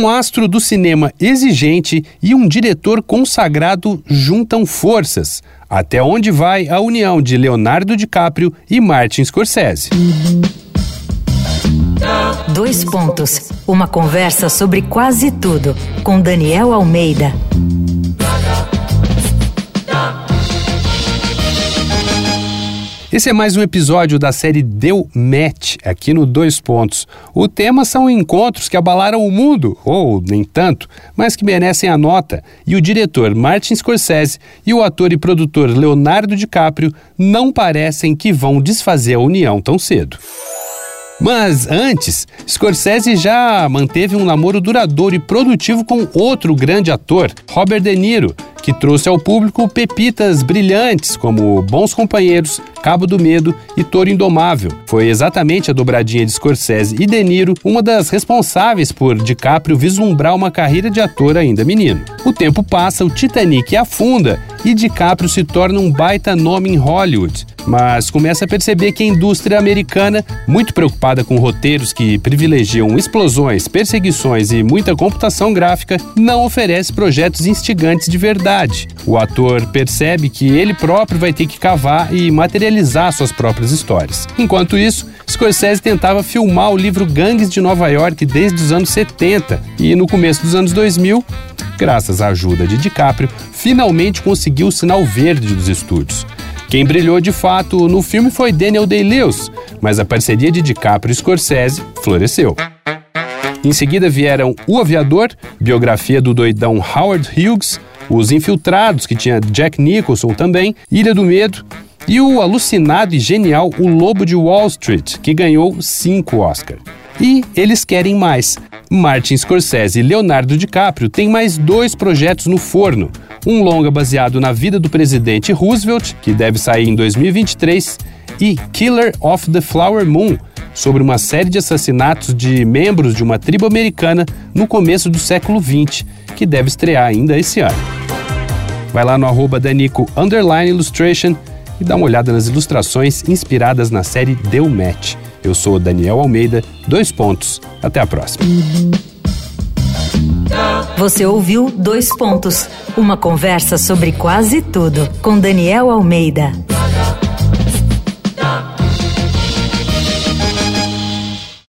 Um astro do cinema exigente e um diretor consagrado juntam forças. Até onde vai a união de Leonardo DiCaprio e Martin Scorsese? Dois pontos. Uma conversa sobre quase tudo com Daniel Almeida. Esse é mais um episódio da série Deu Match, aqui no Dois Pontos. O tema são encontros que abalaram o mundo, ou nem tanto, mas que merecem a nota. E o diretor Martin Scorsese e o ator e produtor Leonardo DiCaprio não parecem que vão desfazer a união tão cedo. Mas antes, Scorsese já manteve um namoro duradouro e produtivo com outro grande ator, Robert De Niro, que trouxe ao público pepitas brilhantes como Bons Companheiros, Cabo do Medo e Toro Indomável. Foi exatamente a dobradinha de Scorsese e De Niro uma das responsáveis por DiCaprio vislumbrar uma carreira de ator ainda menino. O tempo passa, o Titanic afunda e DiCaprio se torna um baita nome em Hollywood, mas começa a perceber que a indústria americana, muito preocupada com roteiros que privilegiam explosões, perseguições e muita computação gráfica, não oferece projetos instigantes de verdade. O ator percebe que ele próprio vai ter que cavar e materializar suas próprias histórias. Enquanto isso, Scorsese tentava filmar o livro Gangues de Nova York desde os anos 70 e no começo dos anos 2000, graças à ajuda de DiCaprio, finalmente conseguiu o sinal verde dos estúdios. Quem brilhou de fato no filme foi Daniel Day-Lewis, mas a parceria de DiCaprio e Scorsese floresceu. Em seguida vieram O Aviador, biografia do doidão Howard Hughes, Os Infiltrados, que tinha Jack Nicholson também, Ilha do Medo, e o alucinado e genial O Lobo de Wall Street, que ganhou cinco Oscars. E eles querem mais. Martin Scorsese e Leonardo DiCaprio têm mais dois projetos no forno. Um longa baseado na vida do presidente Roosevelt, que deve sair em 2023, e Killer of the Flower Moon, sobre uma série de assassinatos de membros de uma tribo americana no começo do século XX, que deve estrear ainda esse ano. Vai lá no arroba Danico Illustration e dá uma olhada nas ilustrações inspiradas na série Deu Match. Eu sou Daniel Almeida, dois pontos. Até a próxima. Você ouviu Dois Pontos, uma conversa sobre quase tudo com Daniel Almeida.